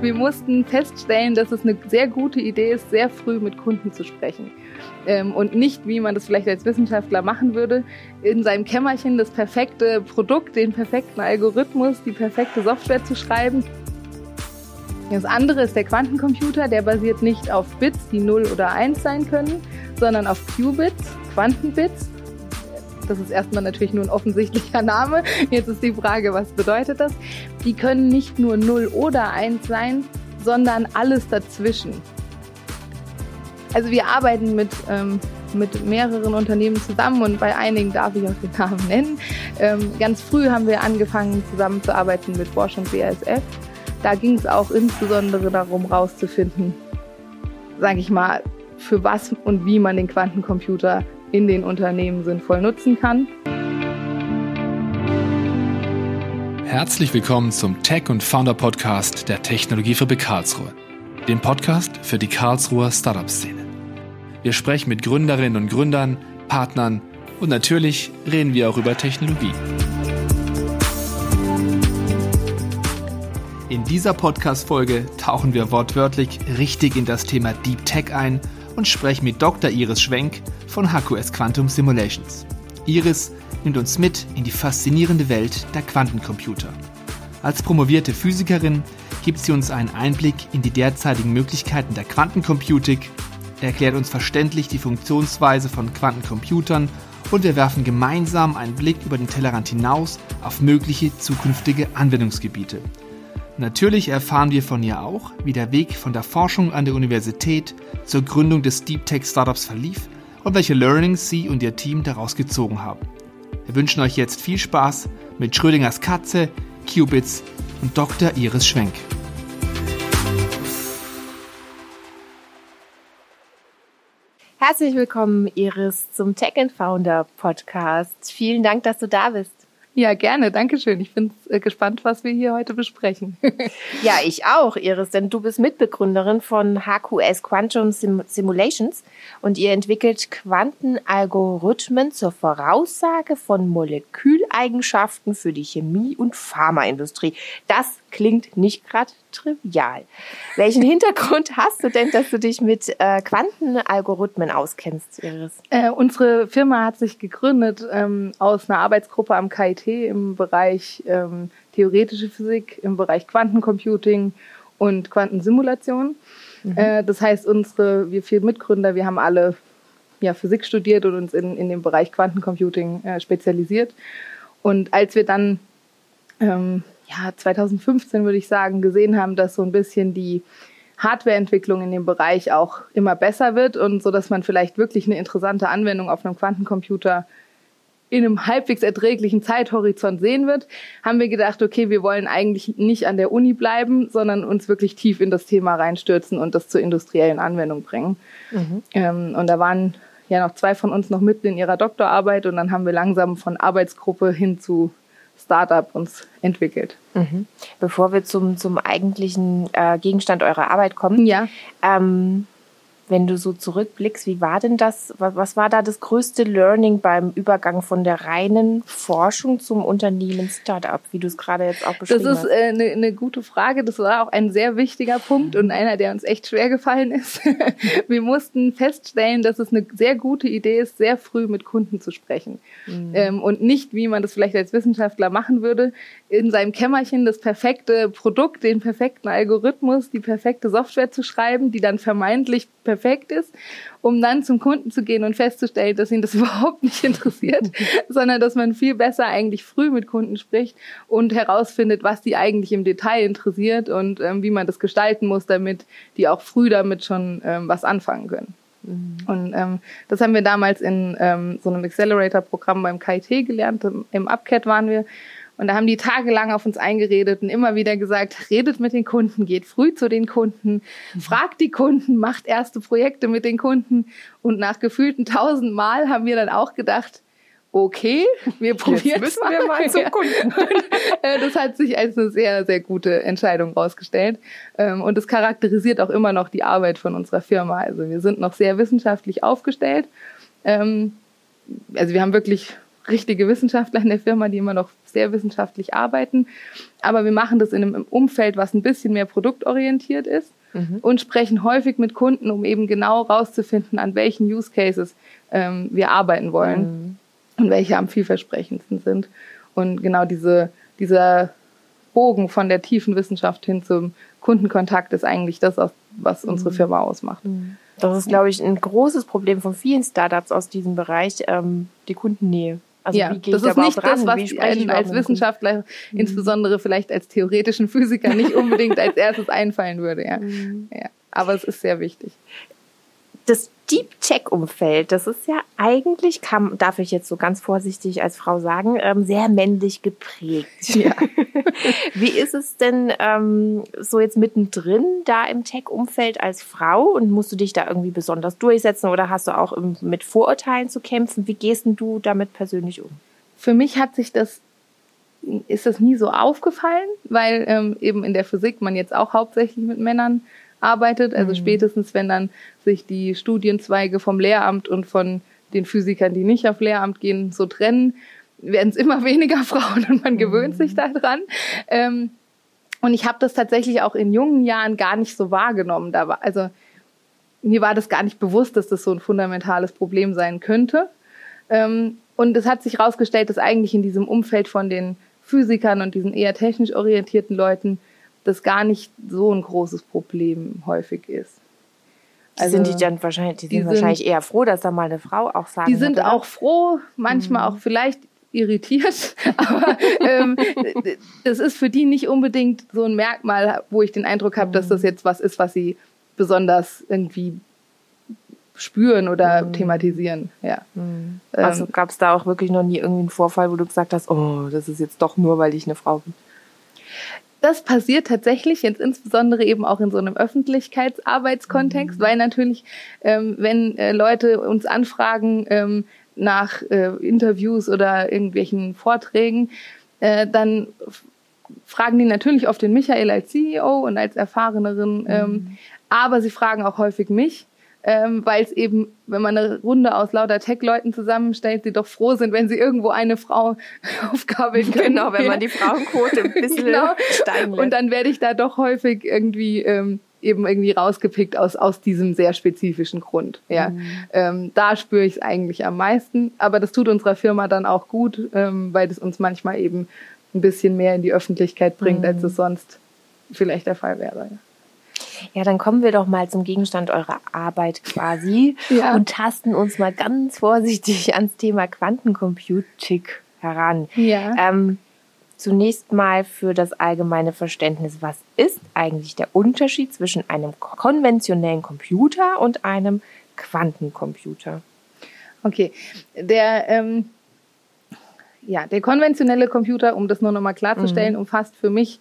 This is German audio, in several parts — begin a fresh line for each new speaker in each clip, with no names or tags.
Wir mussten feststellen, dass es eine sehr gute Idee ist, sehr früh mit Kunden zu sprechen. Ähm, und nicht, wie man das vielleicht als Wissenschaftler machen würde, in seinem Kämmerchen das perfekte Produkt, den perfekten Algorithmus, die perfekte Software zu schreiben. Das andere ist der Quantencomputer, der basiert nicht auf Bits, die 0 oder 1 sein können, sondern auf Qubits, Quantenbits. Das ist erstmal natürlich nur ein offensichtlicher Name. Jetzt ist die Frage, was bedeutet das? Die können nicht nur 0 oder 1 sein, sondern alles dazwischen. Also wir arbeiten mit, ähm, mit mehreren Unternehmen zusammen und bei einigen darf ich auch den Namen nennen. Ähm, ganz früh haben wir angefangen zusammenzuarbeiten mit Forschung BASF. Da ging es auch insbesondere darum, herauszufinden, sage ich mal, für was und wie man den Quantencomputer in den Unternehmen sinnvoll nutzen kann.
Herzlich willkommen zum Tech und Founder Podcast der Technologiefabrik Karlsruhe, dem Podcast für die Karlsruher Startup-Szene. Wir sprechen mit Gründerinnen und Gründern, Partnern und natürlich reden wir auch über Technologie. In dieser Podcast-Folge tauchen wir wortwörtlich richtig in das Thema Deep Tech ein und sprechen mit Dr. Iris Schwenk von HQS Quantum Simulations. Iris nimmt uns mit in die faszinierende Welt der Quantencomputer. Als promovierte Physikerin gibt sie uns einen Einblick in die derzeitigen Möglichkeiten der Quantencomputing, erklärt uns verständlich die Funktionsweise von Quantencomputern und wir werfen gemeinsam einen Blick über den Tellerrand hinaus auf mögliche zukünftige Anwendungsgebiete. Natürlich erfahren wir von ihr auch, wie der Weg von der Forschung an der Universität zur Gründung des Deep Tech Startups verlief und welche Learnings sie und ihr Team daraus gezogen haben. Wir wünschen euch jetzt viel Spaß mit Schrödingers Katze, Qubits und Dr. Iris Schwenk.
Herzlich willkommen, Iris, zum Tech and Founder Podcast. Vielen Dank, dass du da bist.
Ja, gerne. Dankeschön. Ich bin äh, gespannt, was wir hier heute besprechen.
ja, ich auch, Iris, denn du bist Mitbegründerin von HQS Quantum Sim Simulations und ihr entwickelt Quantenalgorithmen zur Voraussage von Moleküleigenschaften für die Chemie- und Pharmaindustrie. Das klingt nicht gerade trivial. Welchen Hintergrund hast du denn, dass du dich mit äh, Quantenalgorithmen auskennst, Iris?
Äh, unsere Firma hat sich gegründet ähm, aus einer Arbeitsgruppe am KIT im Bereich ähm, theoretische Physik, im Bereich Quantencomputing und Quantensimulation. Mhm. Äh, das heißt, unsere, wir vier Mitgründer, wir haben alle ja, Physik studiert und uns in, in dem Bereich Quantencomputing äh, spezialisiert. Und als wir dann ähm, ja, 2015 würde ich sagen, gesehen haben, dass so ein bisschen die Hardwareentwicklung in dem Bereich auch immer besser wird und so, dass man vielleicht wirklich eine interessante Anwendung auf einem Quantencomputer in einem halbwegs erträglichen Zeithorizont sehen wird, haben wir gedacht, okay, wir wollen eigentlich nicht an der Uni bleiben, sondern uns wirklich tief in das Thema reinstürzen und das zur industriellen Anwendung bringen. Mhm. Ähm, und da waren ja noch zwei von uns noch mitten in ihrer Doktorarbeit und dann haben wir langsam von Arbeitsgruppe hin zu Startup uns entwickelt.
Mhm. Bevor wir zum, zum eigentlichen äh, Gegenstand eurer Arbeit kommen,
ja.
Ähm, wenn du so zurückblickst, wie war denn das? Was war da das größte Learning beim Übergang von der reinen Forschung zum Unternehmen Startup, wie du es gerade jetzt auch beschrieben
hast? Das ist eine äh, ne gute Frage. Das war auch ein sehr wichtiger Punkt und einer, der uns echt schwer gefallen ist. Wir mussten feststellen, dass es eine sehr gute Idee ist, sehr früh mit Kunden zu sprechen. Mhm. Ähm, und nicht, wie man das vielleicht als Wissenschaftler machen würde, in seinem Kämmerchen das perfekte Produkt, den perfekten Algorithmus, die perfekte Software zu schreiben, die dann vermeintlich perfekt perfekt ist, um dann zum Kunden zu gehen und festzustellen, dass ihn das überhaupt nicht interessiert, sondern dass man viel besser eigentlich früh mit Kunden spricht und herausfindet, was die eigentlich im Detail interessiert und ähm, wie man das gestalten muss, damit die auch früh damit schon ähm, was anfangen können. Mhm. Und ähm, das haben wir damals in ähm, so einem Accelerator-Programm beim KIT gelernt. Im, Im UpCat waren wir. Und da haben die tagelang auf uns eingeredet und immer wieder gesagt, redet mit den Kunden, geht früh zu den Kunden, mhm. fragt die Kunden, macht erste Projekte mit den Kunden. Und nach gefühlten tausend Mal haben wir dann auch gedacht, okay, wir probieren
Jetzt müssen wir mal zum Kunden.
Äh, das hat sich als eine sehr, sehr gute Entscheidung rausgestellt. Ähm, und es charakterisiert auch immer noch die Arbeit von unserer Firma. Also wir sind noch sehr wissenschaftlich aufgestellt. Ähm, also wir haben wirklich richtige Wissenschaftler in der Firma, die immer noch sehr wissenschaftlich arbeiten. Aber wir machen das in einem Umfeld, was ein bisschen mehr produktorientiert ist mhm. und sprechen häufig mit Kunden, um eben genau rauszufinden, an welchen Use Cases ähm, wir arbeiten wollen mhm. und welche am vielversprechendsten sind. Und genau diese, dieser Bogen von der tiefen Wissenschaft hin zum Kundenkontakt ist eigentlich das, was unsere mhm. Firma ausmacht.
Mhm. Das ist, glaube ich, ein großes Problem von vielen Startups aus diesem Bereich, ähm, die Kundennähe.
Also ja, das ist nicht das, was einem als Wissenschaftler, mhm. insbesondere vielleicht als theoretischen Physiker, nicht unbedingt als erstes einfallen würde. Ja. Mhm. ja. Aber es ist sehr wichtig.
Das Deep Tech-Umfeld, das ist ja eigentlich, kann, darf ich jetzt so ganz vorsichtig als Frau sagen, ähm, sehr männlich geprägt. Ja. Wie ist es denn ähm, so jetzt mittendrin da im Tech-Umfeld als Frau und musst du dich da irgendwie besonders durchsetzen oder hast du auch mit Vorurteilen zu kämpfen? Wie gehst denn du damit persönlich um?
Für mich hat sich das ist das nie so aufgefallen, weil ähm, eben in der Physik man jetzt auch hauptsächlich mit Männern arbeitet. Also mhm. spätestens, wenn dann sich die Studienzweige vom Lehramt und von den Physikern, die nicht auf Lehramt gehen, so trennen, werden es immer weniger Frauen und man gewöhnt sich mhm. daran. Ähm, und ich habe das tatsächlich auch in jungen Jahren gar nicht so wahrgenommen. Da war, also mir war das gar nicht bewusst, dass das so ein fundamentales Problem sein könnte. Ähm, und es hat sich herausgestellt, dass eigentlich in diesem Umfeld von den Physikern und diesen eher technisch orientierten Leuten das gar nicht so ein großes Problem häufig ist.
Also, sind die dann wahrscheinlich, die, die sind wahrscheinlich eher froh, dass da mal eine Frau auch sagt.
Die sind auch froh, manchmal mhm. auch vielleicht irritiert, aber ähm, das ist für die nicht unbedingt so ein Merkmal, wo ich den Eindruck habe, mhm. dass das jetzt was ist, was sie besonders irgendwie spüren oder mhm. thematisieren. Ja.
Also ähm, gab es da auch wirklich noch nie irgendwie einen Vorfall, wo du gesagt hast, oh, das ist jetzt doch nur, weil ich eine Frau bin?
Das passiert tatsächlich jetzt insbesondere eben auch in so einem Öffentlichkeitsarbeitskontext, mhm. weil natürlich, ähm, wenn äh, Leute uns anfragen ähm, nach äh, Interviews oder irgendwelchen Vorträgen, äh, dann fragen die natürlich oft den Michael als CEO und als Erfahrenerin, ähm, mhm. aber sie fragen auch häufig mich ähm, weil es eben, wenn man eine Runde aus lauter Tech-Leuten zusammenstellt, sie doch froh sind, wenn sie irgendwo eine Frau aufgabeln können.
Genau, wenn man die Frauenquote ein bisschen genau. steigen lässt.
Und dann werde ich da doch häufig irgendwie ähm, eben irgendwie rausgepickt aus, aus diesem sehr spezifischen Grund. Ja. Mhm. Ähm, da spüre ich es eigentlich am meisten. Aber das tut unserer Firma dann auch gut, ähm, weil es uns manchmal eben ein bisschen mehr in die Öffentlichkeit bringt, mhm. als es sonst vielleicht der Fall wäre. Ja.
Ja, dann kommen wir doch mal zum Gegenstand eurer Arbeit quasi ja. und tasten uns mal ganz vorsichtig ans Thema Quantencomputing heran. Ja. Ähm, zunächst mal für das allgemeine Verständnis, was ist eigentlich der Unterschied zwischen einem konventionellen Computer und einem Quantencomputer?
Okay, der ähm, ja, der konventionelle Computer, um das nur noch mal klarzustellen, mhm. umfasst für mich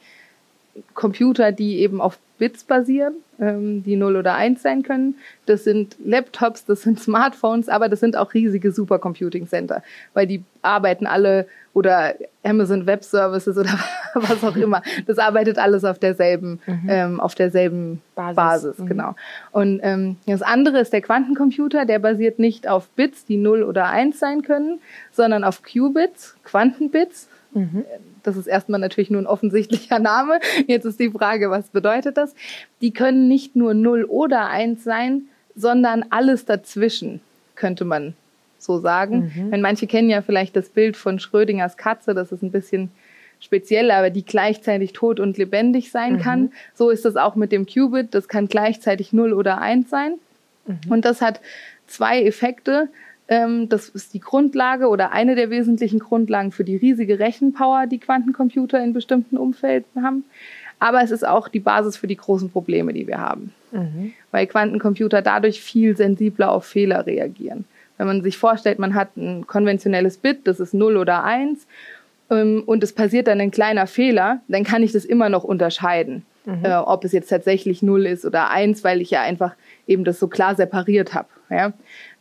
Computer, die eben auf Bits basieren, ähm, die 0 oder 1 sein können. Das sind Laptops, das sind Smartphones, aber das sind auch riesige Supercomputing Center, weil die arbeiten alle oder Amazon Web Services oder was auch immer. Das arbeitet alles auf derselben, mhm. ähm, auf derselben Basis, Basis mhm. genau. Und ähm, das andere ist der Quantencomputer, der basiert nicht auf Bits, die 0 oder 1 sein können, sondern auf Qubits, Quantenbits. Mhm das ist erstmal natürlich nur ein offensichtlicher Name. Jetzt ist die Frage, was bedeutet das? Die können nicht nur 0 oder 1 sein, sondern alles dazwischen, könnte man so sagen. Mhm. Wenn manche kennen ja vielleicht das Bild von Schrödingers Katze, das ist ein bisschen speziell, aber die gleichzeitig tot und lebendig sein mhm. kann. So ist das auch mit dem Qubit, das kann gleichzeitig 0 oder 1 sein. Mhm. Und das hat zwei Effekte. Ähm, das ist die Grundlage oder eine der wesentlichen Grundlagen für die riesige Rechenpower, die Quantencomputer in bestimmten Umfelden haben. Aber es ist auch die Basis für die großen Probleme, die wir haben. Mhm. Weil Quantencomputer dadurch viel sensibler auf Fehler reagieren. Wenn man sich vorstellt, man hat ein konventionelles Bit, das ist 0 oder 1, ähm, und es passiert dann ein kleiner Fehler, dann kann ich das immer noch unterscheiden, mhm. äh, ob es jetzt tatsächlich 0 ist oder 1, weil ich ja einfach eben das so klar separiert habe. Ja?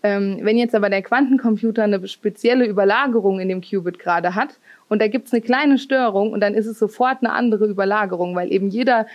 Ähm, wenn jetzt aber der Quantencomputer eine spezielle Überlagerung in dem Qubit gerade hat und da gibt's eine kleine Störung und dann ist es sofort eine andere Überlagerung, weil eben jeder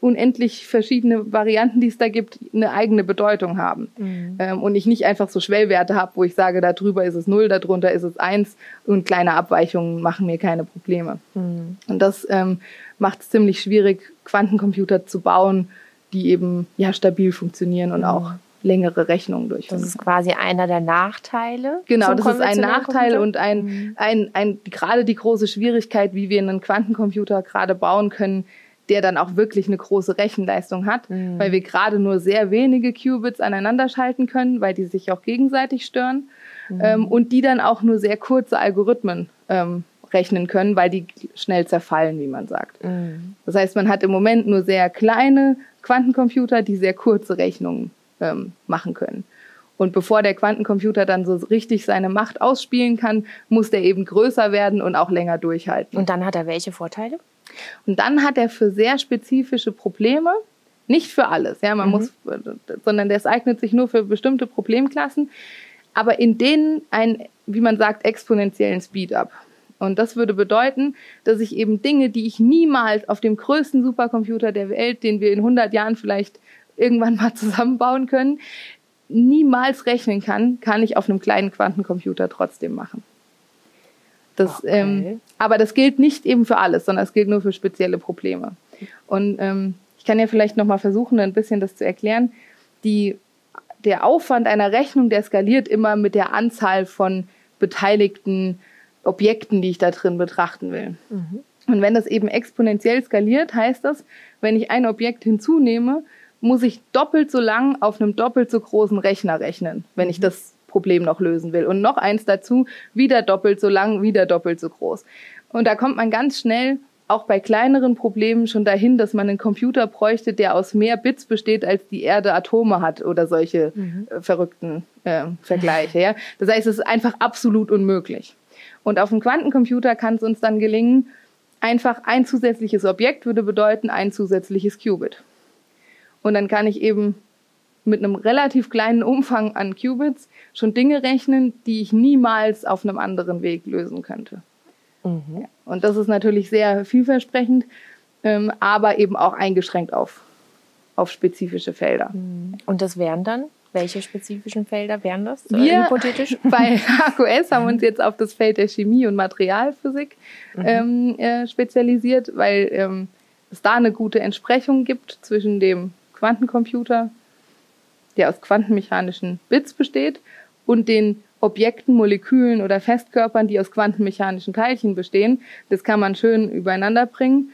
unendlich verschiedene Varianten, die es da gibt, eine eigene Bedeutung haben. Mhm. Ähm, und ich nicht einfach so Schwellwerte habe, wo ich sage, da drüber ist es null, darunter ist es eins und kleine Abweichungen machen mir keine Probleme. Mhm. Und das ähm, macht es ziemlich schwierig, Quantencomputer zu bauen, die eben ja stabil funktionieren und mhm. auch längere Rechnungen durchführen.
Das ist quasi einer der Nachteile.
Genau, das ist ein Nachteil Computer? und ein, mhm. ein, ein, gerade die große Schwierigkeit, wie wir einen Quantencomputer gerade bauen können, der dann auch wirklich eine große Rechenleistung hat, mhm. weil wir gerade nur sehr wenige Qubits aneinander schalten können, weil die sich auch gegenseitig stören mhm. ähm, und die dann auch nur sehr kurze Algorithmen ähm, rechnen können, weil die schnell zerfallen, wie man sagt. Mhm. Das heißt, man hat im Moment nur sehr kleine Quantencomputer, die sehr kurze Rechnungen ähm, machen können. Und bevor der Quantencomputer dann so richtig seine Macht ausspielen kann, muss der eben größer werden und auch länger durchhalten.
Und dann hat er welche Vorteile?
Und dann hat er für sehr spezifische Probleme, nicht für alles, ja, man mhm. muss, sondern das eignet sich nur für bestimmte Problemklassen, aber in denen ein, wie man sagt, exponentiellen Speed-up. Und das würde bedeuten, dass ich eben Dinge, die ich niemals auf dem größten Supercomputer der Welt, den wir in 100 Jahren vielleicht irgendwann mal zusammenbauen können, niemals rechnen kann, kann ich auf einem kleinen Quantencomputer trotzdem machen. Das, okay. ähm, aber das gilt nicht eben für alles, sondern es gilt nur für spezielle Probleme. Und ähm, ich kann ja vielleicht noch mal versuchen, ein bisschen das zu erklären. Die, der Aufwand einer Rechnung, der skaliert immer mit der Anzahl von beteiligten Objekten, die ich da drin betrachten will. Mhm. Und wenn das eben exponentiell skaliert, heißt das, wenn ich ein Objekt hinzunehme, muss ich doppelt so lang auf einem doppelt so großen Rechner rechnen, wenn ich mhm. das Problem noch lösen will. Und noch eins dazu, wieder doppelt so lang, wieder doppelt so groß. Und da kommt man ganz schnell auch bei kleineren Problemen schon dahin, dass man einen Computer bräuchte, der aus mehr Bits besteht, als die Erde Atome hat oder solche mhm. äh, verrückten äh, Vergleiche. Ja? Das heißt, es ist einfach absolut unmöglich. Und auf dem Quantencomputer kann es uns dann gelingen, einfach ein zusätzliches Objekt würde bedeuten ein zusätzliches Qubit. Und dann kann ich eben mit einem relativ kleinen Umfang an Qubits schon Dinge rechnen, die ich niemals auf einem anderen Weg lösen könnte. Mhm. Ja. Und das ist natürlich sehr vielversprechend, ähm, aber eben auch eingeschränkt auf, auf spezifische Felder.
Mhm. Und das wären dann? Welche spezifischen Felder wären das?
Wir hypothetisch? bei HQS haben wir uns jetzt auf das Feld der Chemie und Materialphysik mhm. ähm, äh, spezialisiert, weil ähm, es da eine gute Entsprechung gibt zwischen dem Quantencomputer, der aus quantenmechanischen Bits besteht, und den Objekten, Molekülen oder Festkörpern, die aus quantenmechanischen Teilchen bestehen. Das kann man schön übereinander bringen.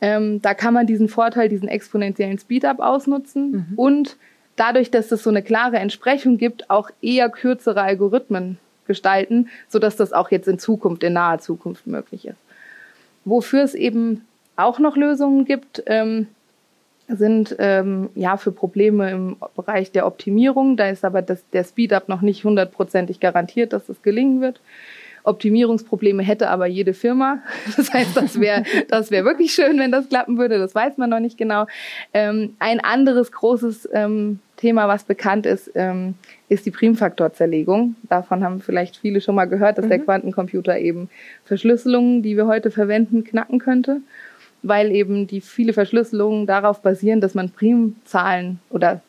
Ähm, da kann man diesen Vorteil, diesen exponentiellen Speedup ausnutzen mhm. und dadurch, dass es so eine klare Entsprechung gibt, auch eher kürzere Algorithmen gestalten, sodass das auch jetzt in Zukunft, in naher Zukunft möglich ist. Wofür es eben auch noch Lösungen gibt, ähm, sind ähm, ja für Probleme im Bereich der Optimierung. Da ist aber das, der Speedup noch nicht hundertprozentig garantiert, dass es gelingen wird. Optimierungsprobleme hätte aber jede Firma. Das heißt, das wäre das wäre wirklich schön, wenn das klappen würde. Das weiß man noch nicht genau. Ähm, ein anderes großes ähm, Thema, was bekannt ist, ähm, ist die Primfaktorzerlegung. Davon haben vielleicht viele schon mal gehört, dass mhm. der Quantencomputer eben Verschlüsselungen, die wir heute verwenden, knacken könnte weil eben die viele Verschlüsselungen darauf basieren, dass man Primzahlen oder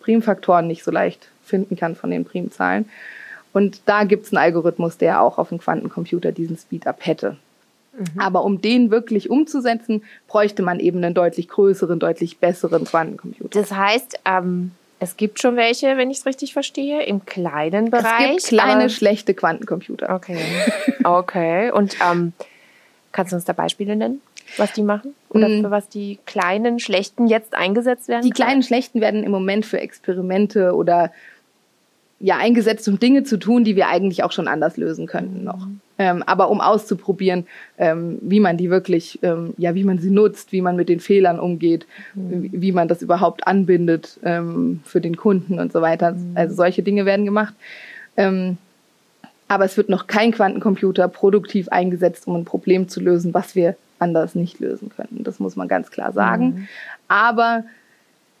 Primfaktoren nicht so leicht finden kann von den Primzahlen. Und da gibt es einen Algorithmus, der auch auf dem Quantencomputer diesen Speedup hätte. Mhm. Aber um den wirklich umzusetzen, bräuchte man eben einen deutlich größeren, deutlich besseren Quantencomputer.
Das heißt, ähm, es gibt schon welche, wenn ich es richtig verstehe, im kleinen Bereich.
Es gibt kleine, schlechte Quantencomputer.
Okay. Okay. Und ähm, kannst du uns da Beispiele nennen? Was die machen? Oder mm. für was die kleinen, schlechten jetzt eingesetzt werden?
Die kleinen, schlechten werden im Moment für Experimente oder ja eingesetzt, um Dinge zu tun, die wir eigentlich auch schon anders lösen könnten noch. Ähm, aber um auszuprobieren, ähm, wie man die wirklich, ähm, ja, wie man sie nutzt, wie man mit den Fehlern umgeht, mhm. wie, wie, man das überhaupt anbindet ähm, für den Kunden und so weiter. Mhm. Also solche Dinge werden gemacht. Ähm, aber es wird noch kein Quantencomputer produktiv eingesetzt, um ein Problem zu lösen, was wir anders nicht lösen können. Das muss man ganz klar sagen. Mhm. Aber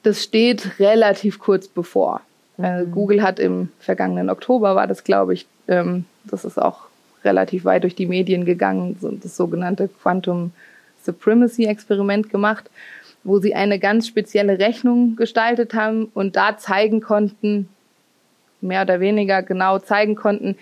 das steht relativ kurz bevor. Äh, mhm. Google hat im vergangenen Oktober, war das glaube ich, ähm, das ist auch relativ weit durch die Medien gegangen, das sogenannte Quantum Supremacy Experiment gemacht. wo sie eine ganz spezielle Rechnung gestaltet haben und da zeigen konnten, mehr oder weniger genau zeigen konnten,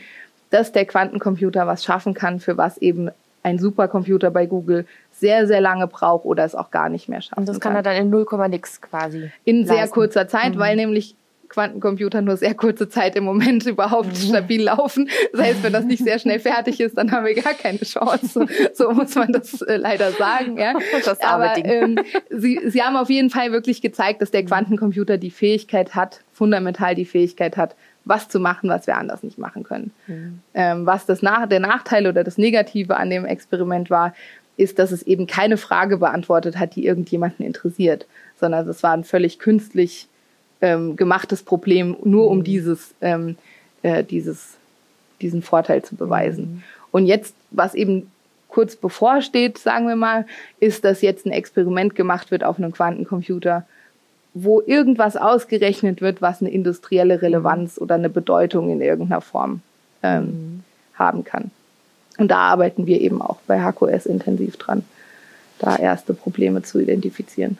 dass der Quantencomputer was schaffen kann, für was eben ein Supercomputer bei Google sehr, sehr lange braucht oder es auch gar nicht mehr schafft.
Und das kann, kann. er dann in 0, nix quasi.
In leisten. sehr kurzer Zeit, mhm. weil nämlich Quantencomputer nur sehr kurze Zeit im Moment überhaupt mhm. stabil laufen. Das heißt, wenn das nicht sehr schnell fertig ist, dann haben wir gar keine Chance. So, so muss man das äh, leider sagen. Ja. Aber ähm, sie, sie haben auf jeden Fall wirklich gezeigt, dass der Quantencomputer die Fähigkeit hat, fundamental die Fähigkeit hat, was zu machen, was wir anders nicht machen können. Mhm. Ähm, was das nach, der Nachteil oder das Negative an dem Experiment war, ist, dass es eben keine Frage beantwortet hat, die irgendjemanden interessiert, sondern es war ein völlig künstlich ähm, gemachtes Problem, nur um mhm. dieses, ähm, äh, dieses, diesen Vorteil zu beweisen. Mhm. Und jetzt, was eben kurz bevorsteht, sagen wir mal, ist, dass jetzt ein Experiment gemacht wird auf einem Quantencomputer, wo irgendwas ausgerechnet wird, was eine industrielle Relevanz oder eine Bedeutung in irgendeiner Form ähm, mhm. haben kann. Und da arbeiten wir eben auch bei HQS intensiv dran, da erste Probleme zu identifizieren.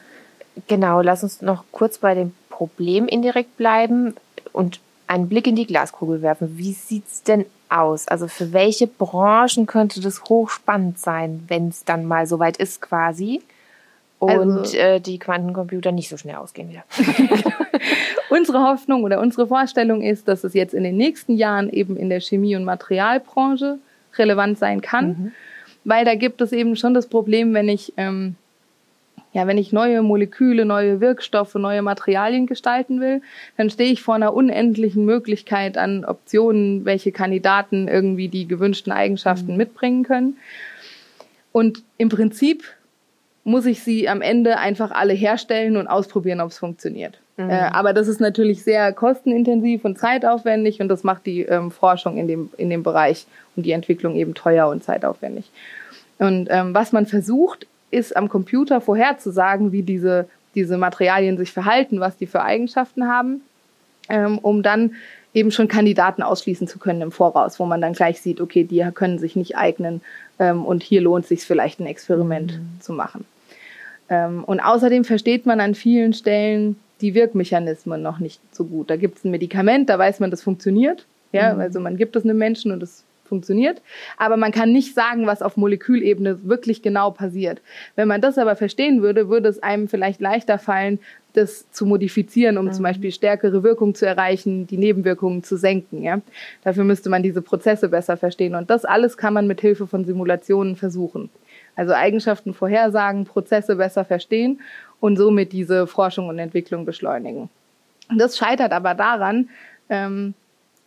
Genau, lass uns noch kurz bei dem Problem indirekt bleiben und einen Blick in die Glaskugel werfen. Wie sieht es denn aus? Also für welche Branchen könnte das hochspannend sein, wenn es dann mal soweit ist quasi? Und also, äh, die Quantencomputer nicht so schnell ausgehen wieder.
unsere Hoffnung oder unsere Vorstellung ist, dass es jetzt in den nächsten Jahren eben in der Chemie- und Materialbranche relevant sein kann. Mhm. Weil da gibt es eben schon das Problem, wenn ich ähm, ja, wenn ich neue Moleküle, neue Wirkstoffe, neue Materialien gestalten will, dann stehe ich vor einer unendlichen Möglichkeit an Optionen, welche Kandidaten irgendwie die gewünschten Eigenschaften mhm. mitbringen können. Und im Prinzip muss ich sie am Ende einfach alle herstellen und ausprobieren, ob es funktioniert. Mhm. Äh, aber das ist natürlich sehr kostenintensiv und zeitaufwendig und das macht die ähm, Forschung in dem, in dem Bereich und die Entwicklung eben teuer und zeitaufwendig. Und ähm, was man versucht, ist am Computer vorherzusagen, wie diese, diese Materialien sich verhalten, was die für Eigenschaften haben, ähm, um dann eben schon Kandidaten ausschließen zu können im Voraus, wo man dann gleich sieht, okay, die können sich nicht eignen ähm, und hier lohnt es sich vielleicht ein Experiment mhm. zu machen. Ähm, und außerdem versteht man an vielen Stellen die Wirkmechanismen noch nicht so gut. Da gibt es ein Medikament, da weiß man, das funktioniert. Ja, mhm. also man gibt es einem Menschen und es funktioniert. Aber man kann nicht sagen, was auf Molekülebene wirklich genau passiert. Wenn man das aber verstehen würde, würde es einem vielleicht leichter fallen, das zu modifizieren, um mhm. zum Beispiel stärkere Wirkung zu erreichen, die Nebenwirkungen zu senken. Ja? Dafür müsste man diese Prozesse besser verstehen. Und das alles kann man mit Hilfe von Simulationen versuchen. Also Eigenschaften vorhersagen, Prozesse besser verstehen und somit diese Forschung und Entwicklung beschleunigen. Das scheitert aber daran, ähm,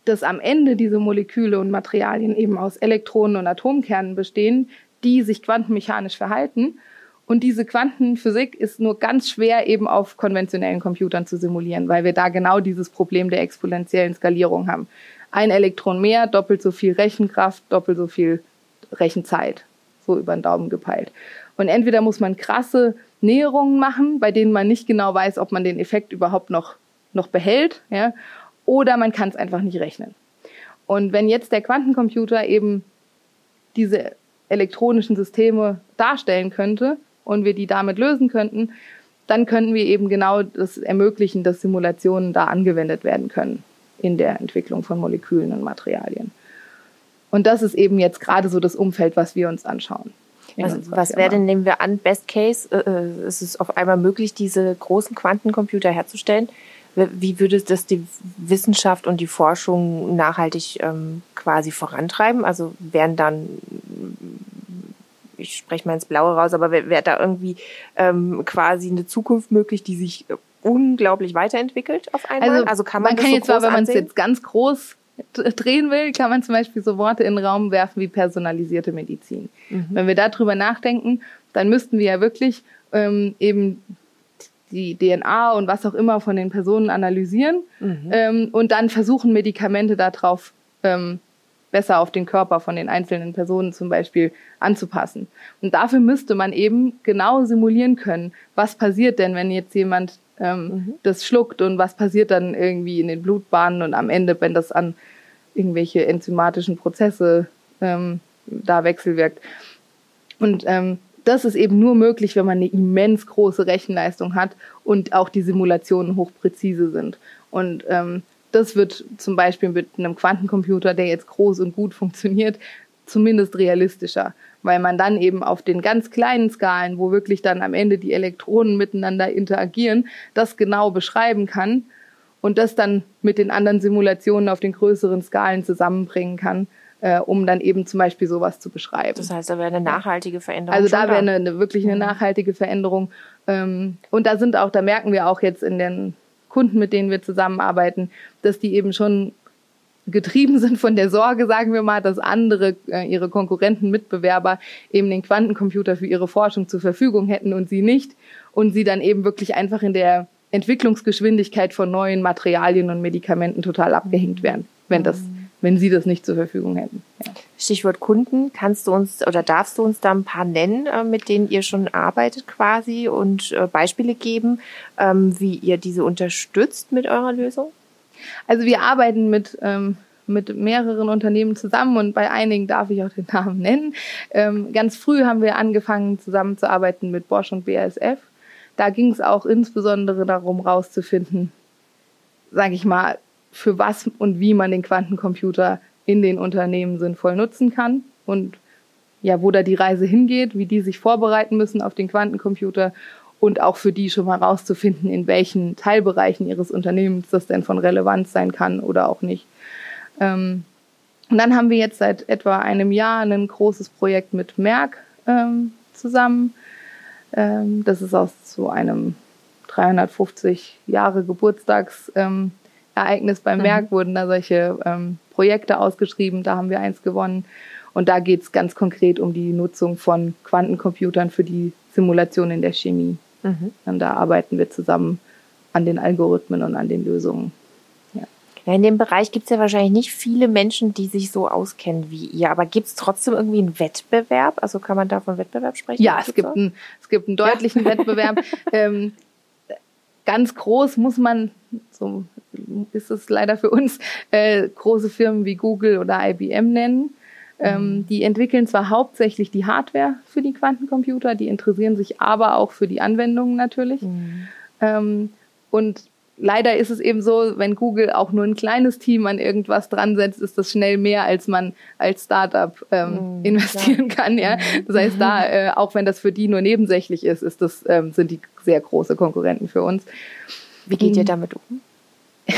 dass am Ende diese Moleküle und Materialien eben aus Elektronen und Atomkernen bestehen, die sich quantenmechanisch verhalten. Und diese Quantenphysik ist nur ganz schwer eben auf konventionellen Computern zu simulieren, weil wir da genau dieses Problem der exponentiellen Skalierung haben. Ein Elektron mehr, doppelt so viel Rechenkraft, doppelt so viel Rechenzeit. So über den Daumen gepeilt. Und entweder muss man krasse Näherungen machen, bei denen man nicht genau weiß, ob man den Effekt überhaupt noch, noch behält, ja, oder man kann es einfach nicht rechnen. Und wenn jetzt der Quantencomputer eben diese elektronischen Systeme darstellen könnte und wir die damit lösen könnten, dann könnten wir eben genau das ermöglichen, dass Simulationen da angewendet werden können in der Entwicklung von Molekülen und Materialien. Und das ist eben jetzt gerade so das Umfeld, was wir uns anschauen.
Was, was wäre denn, nehmen wir an, Best Case, äh, äh, ist es auf einmal möglich, diese großen Quantencomputer herzustellen, wie würde das die Wissenschaft und die Forschung nachhaltig ähm, quasi vorantreiben? Also wären dann, ich spreche mal ins Blaue raus, aber wäre wär da irgendwie ähm, quasi eine Zukunft möglich, die sich unglaublich weiterentwickelt auf einmal?
Also, also kann man, man kann so jetzt zwar, wenn man es jetzt ganz groß drehen will, kann man zum Beispiel so Worte in den Raum werfen wie personalisierte Medizin. Mhm. Wenn wir darüber nachdenken, dann müssten wir ja wirklich ähm, eben die DNA und was auch immer von den Personen analysieren mhm. ähm, und dann versuchen, Medikamente darauf ähm, besser auf den Körper von den einzelnen Personen zum Beispiel anzupassen. Und dafür müsste man eben genau simulieren können, was passiert denn, wenn jetzt jemand ähm, mhm. das schluckt und was passiert dann irgendwie in den Blutbahnen und am Ende, wenn das an irgendwelche enzymatischen Prozesse ähm, da wechselwirkt. Und ähm, das ist eben nur möglich, wenn man eine immens große Rechenleistung hat und auch die Simulationen hochpräzise sind. Und ähm, das wird zum Beispiel mit einem Quantencomputer, der jetzt groß und gut funktioniert, zumindest realistischer, weil man dann eben auf den ganz kleinen Skalen, wo wirklich dann am Ende die Elektronen miteinander interagieren, das genau beschreiben kann und das dann mit den anderen Simulationen auf den größeren Skalen zusammenbringen kann, äh, um dann eben zum Beispiel sowas zu beschreiben.
Das heißt, da wäre eine nachhaltige Veränderung.
Also da wäre eine, eine, wirklich eine mhm. nachhaltige Veränderung. Ähm, und da sind auch, da merken wir auch jetzt in den Kunden, mit denen wir zusammenarbeiten, dass die eben schon getrieben sind von der Sorge, sagen wir mal, dass andere, äh, ihre Konkurrenten, Mitbewerber eben den Quantencomputer für ihre Forschung zur Verfügung hätten und sie nicht. Und sie dann eben wirklich einfach in der Entwicklungsgeschwindigkeit von neuen Materialien und Medikamenten total abgehängt wären, wenn das, wenn sie das nicht zur Verfügung hätten. Ja.
Stichwort Kunden, kannst du uns oder darfst du uns da ein paar nennen, äh, mit denen ihr schon arbeitet quasi und äh, Beispiele geben, ähm, wie ihr diese unterstützt mit eurer Lösung?
Also wir arbeiten mit ähm, mit mehreren Unternehmen zusammen und bei einigen darf ich auch den Namen nennen. Ähm, ganz früh haben wir angefangen zusammenzuarbeiten mit Bosch und BASF. Da ging es auch insbesondere darum, rauszufinden, sage ich mal, für was und wie man den Quantencomputer in den Unternehmen sinnvoll nutzen kann und ja, wo da die Reise hingeht, wie die sich vorbereiten müssen auf den Quantencomputer und auch für die schon mal rauszufinden, in welchen Teilbereichen ihres Unternehmens das denn von Relevanz sein kann oder auch nicht. Ähm, und dann haben wir jetzt seit etwa einem Jahr ein großes Projekt mit Merck ähm, zusammen. Ähm, das ist aus so einem 350 Jahre Geburtstagsereignis ähm, bei Merck mhm. wurden da solche ähm, Projekte ausgeschrieben. Da haben wir eins gewonnen. Und da geht es ganz konkret um die Nutzung von Quantencomputern für die Simulation in der Chemie. Mhm. Und da arbeiten wir zusammen an den Algorithmen und an den Lösungen.
Ja, in dem Bereich gibt es ja wahrscheinlich nicht viele Menschen, die sich so auskennen wie ihr. Aber gibt es trotzdem irgendwie einen Wettbewerb? Also kann man da von Wettbewerb sprechen?
Ja, es gibt, einen, es gibt einen deutlichen ja. Wettbewerb. Ähm, ganz groß muss man, so ist es leider für uns, äh, große Firmen wie Google oder IBM nennen. Ähm, mhm. die entwickeln zwar hauptsächlich die Hardware für die Quantencomputer, die interessieren sich aber auch für die Anwendungen natürlich. Mhm. Ähm, und leider ist es eben so, wenn Google auch nur ein kleines Team an irgendwas dran setzt, ist das schnell mehr, als man als Startup ähm, mhm, investieren klar. kann. Ja? Mhm. Das heißt, da, äh, auch wenn das für die nur nebensächlich ist, ist das, ähm, sind die sehr große Konkurrenten für uns.
Wie geht ihr mhm. damit um?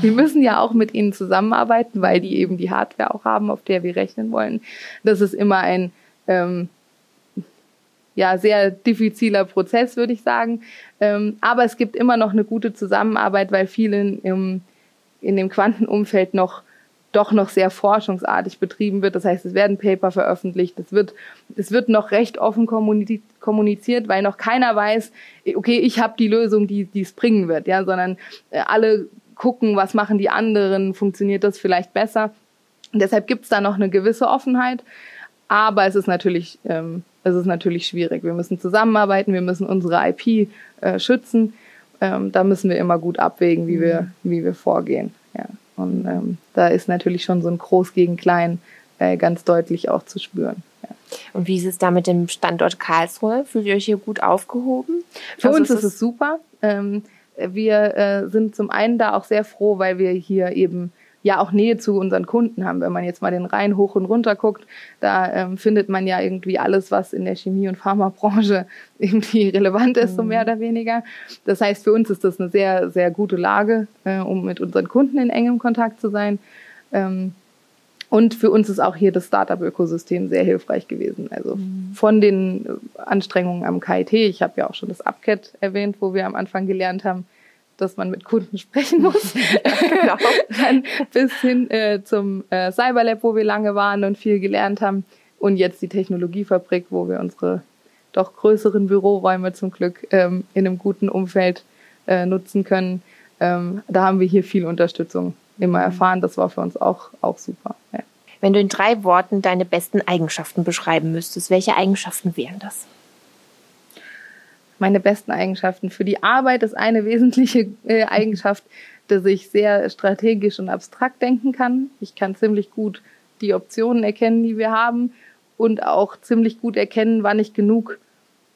wir müssen ja auch mit ihnen zusammenarbeiten, weil die eben die Hardware auch haben, auf der wir rechnen wollen. Das ist immer ein ähm, ja, sehr diffiziler Prozess, würde ich sagen. Ähm, aber es gibt immer noch eine gute Zusammenarbeit, weil vielen im, in dem Quantenumfeld noch doch noch sehr forschungsartig betrieben wird. Das heißt, es werden Paper veröffentlicht, es wird, es wird noch recht offen kommuniziert, weil noch keiner weiß, okay, ich habe die Lösung, die es bringen wird, ja, sondern äh, alle gucken, was machen die anderen, funktioniert das vielleicht besser. Und deshalb gibt es da noch eine gewisse Offenheit, aber es ist natürlich ähm, es ist natürlich schwierig. Wir müssen zusammenarbeiten, wir müssen unsere IP äh, schützen. Ähm, da müssen wir immer gut abwägen, wie wir, mhm. wie wir vorgehen. Ja. Und ähm, da ist natürlich schon so ein Groß gegen Klein äh, ganz deutlich auch zu spüren. Ja.
Und wie ist es da mit dem Standort Karlsruhe? Fühlt ihr euch hier gut aufgehoben?
Für also uns ist es super. Ähm, wir äh, sind zum einen da auch sehr froh, weil wir hier eben ja auch Nähe zu unseren Kunden haben. Wenn man jetzt mal den Rhein hoch und runter guckt, da ähm, findet man ja irgendwie alles, was in der Chemie- und Pharmabranche irgendwie relevant ist, mhm. so mehr oder weniger. Das heißt, für uns ist das eine sehr, sehr gute Lage, äh, um mit unseren Kunden in engem Kontakt zu sein. Ähm, und für uns ist auch hier das Startup-Ökosystem sehr hilfreich gewesen. Also mhm. von den Anstrengungen am KIT, ich habe ja auch schon das UpCat erwähnt, wo wir am Anfang gelernt haben, dass man mit Kunden sprechen muss. genau. Dann bis hin äh, zum äh, Cyberlab, wo wir lange waren und viel gelernt haben. Und jetzt die Technologiefabrik, wo wir unsere doch größeren Büroräume zum Glück ähm, in einem guten Umfeld äh, nutzen können. Ähm, da haben wir hier viel Unterstützung immer erfahren. Das war für uns auch, auch super. Ja.
Wenn du in drei Worten deine besten Eigenschaften beschreiben müsstest, welche Eigenschaften wären das?
meine besten Eigenschaften. Für die Arbeit ist eine wesentliche äh, Eigenschaft, dass ich sehr strategisch und abstrakt denken kann. Ich kann ziemlich gut die Optionen erkennen, die wir haben und auch ziemlich gut erkennen, wann ich genug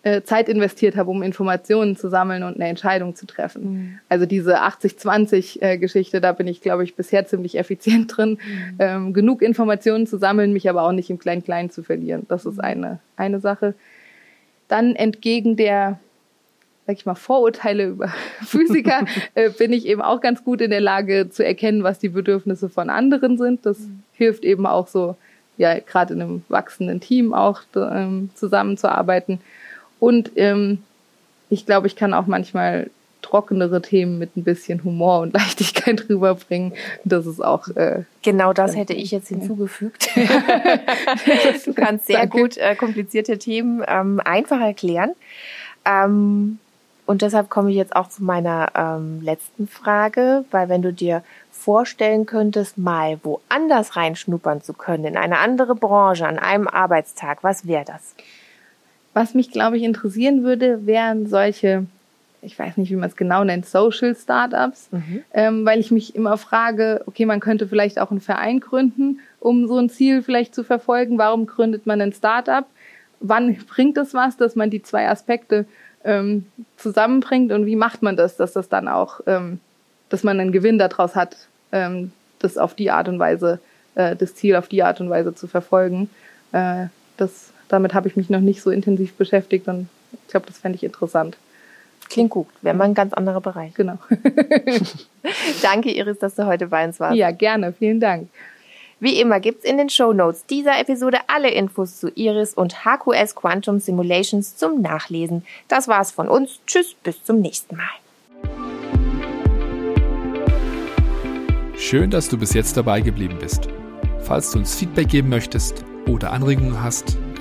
äh, Zeit investiert habe, um Informationen zu sammeln und eine Entscheidung zu treffen. Mhm. Also diese 80-20-Geschichte, äh, da bin ich, glaube ich, bisher ziemlich effizient drin, mhm. ähm, genug Informationen zu sammeln, mich aber auch nicht im Klein-Klein zu verlieren. Das ist mhm. eine, eine Sache. Dann entgegen der sag ich mal, Vorurteile über Physiker, äh, bin ich eben auch ganz gut in der Lage zu erkennen, was die Bedürfnisse von anderen sind. Das mhm. hilft eben auch so, ja, gerade in einem wachsenden Team auch ähm, zusammenzuarbeiten. Und ähm, ich glaube, ich kann auch manchmal trockenere Themen mit ein bisschen Humor und Leichtigkeit rüberbringen. Das ist auch. Äh,
genau das hätte ich jetzt hinzugefügt. du kannst sehr Danke. gut äh, komplizierte Themen ähm, einfach erklären. Ähm, und deshalb komme ich jetzt auch zu meiner ähm, letzten Frage, weil wenn du dir vorstellen könntest, mal woanders reinschnuppern zu können, in eine andere Branche, an einem Arbeitstag, was wäre das?
Was mich, glaube ich, interessieren würde, wären solche, ich weiß nicht, wie man es genau nennt, Social Startups, mhm. ähm, weil ich mich immer frage, okay, man könnte vielleicht auch einen Verein gründen, um so ein Ziel vielleicht zu verfolgen. Warum gründet man ein Startup? Wann bringt es was, dass man die zwei Aspekte ähm, zusammenbringt und wie macht man das, dass das dann auch, ähm, dass man einen Gewinn daraus hat, ähm, das auf die Art und Weise, äh, das Ziel auf die Art und Weise zu verfolgen. Äh, das, damit habe ich mich noch nicht so intensiv beschäftigt und ich glaube, das fände ich interessant.
Klingt gut, wäre mal ein ganz anderer Bereich.
Genau.
Danke, Iris, dass du heute bei uns warst.
Ja, gerne, vielen Dank.
Wie immer gibt's in den Show Notes dieser Episode alle Infos zu Iris und HQS Quantum Simulations zum Nachlesen. Das war's von uns. Tschüss, bis zum nächsten Mal.
Schön, dass du bis jetzt dabei geblieben bist. Falls du uns Feedback geben möchtest oder Anregungen hast,